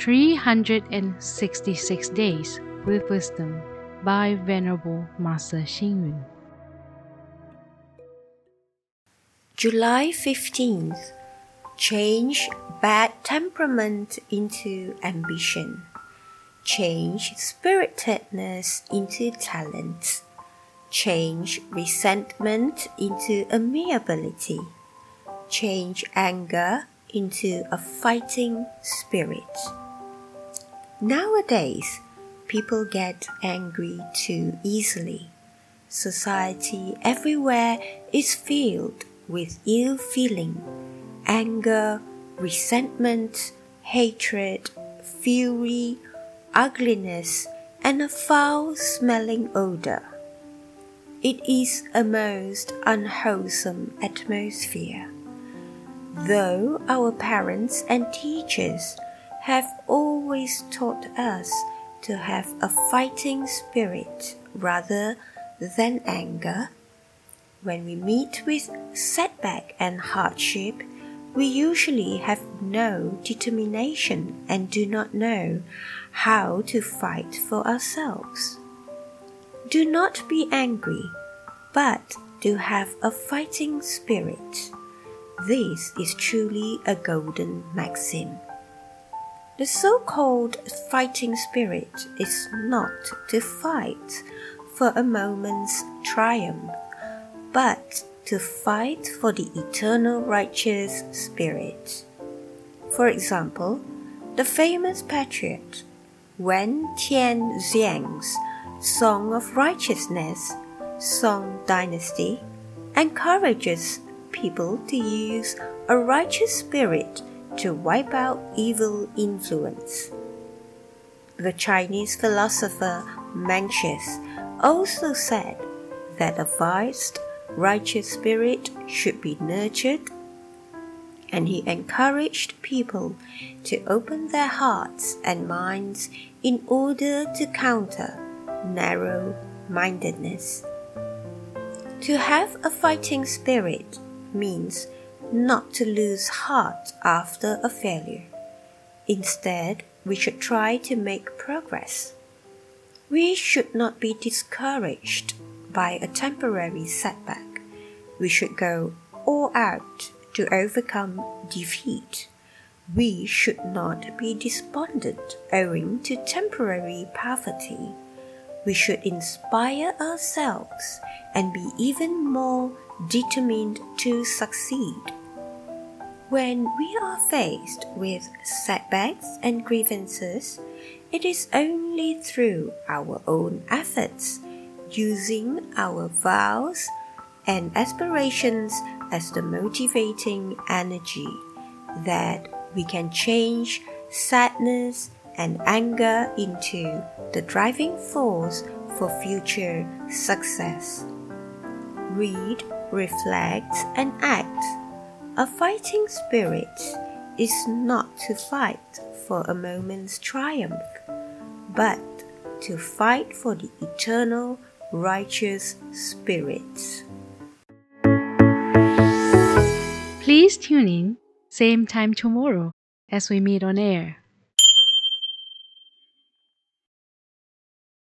366 Days with Wisdom by Venerable Master Hsing Yun. July 15th. Change bad temperament into ambition. Change spiritedness into talent. Change resentment into amiability. Change anger into a fighting spirit. Nowadays, people get angry too easily. Society everywhere is filled with ill feeling, anger, resentment, hatred, fury, ugliness, and a foul smelling odor. It is a most unwholesome atmosphere. Though our parents and teachers have always taught us to have a fighting spirit rather than anger, when we meet with setback and hardship, we usually have no determination and do not know how to fight for ourselves. Do not be angry, but do have a fighting spirit. This is truly a golden maxim. The so called fighting spirit is not to fight for a moment's triumph but to fight for the eternal righteous spirit. For example, the famous patriot Wen Tianxiang's Song of Righteousness, Song Dynasty, encourages people to use a righteous spirit to wipe out evil influence. The Chinese philosopher Mencius also said that a vast righteous spirit should be nurtured, and he encouraged people to open their hearts and minds in order to counter narrow mindedness. To have a fighting spirit means not to lose heart after a failure. Instead, we should try to make progress. We should not be discouraged by a temporary setback. We should go all out to overcome defeat. We should not be despondent owing to temporary poverty. We should inspire ourselves and be even more determined to succeed. When we are faced with setbacks and grievances, it is only through our own efforts using our vows and aspirations as the motivating energy that we can change sadness and anger into the driving force for future success. Read, reflect, and act. A fighting spirit is not to fight for a moment's triumph, but to fight for the eternal righteous spirits. Please tune in, same time tomorrow as we meet on air.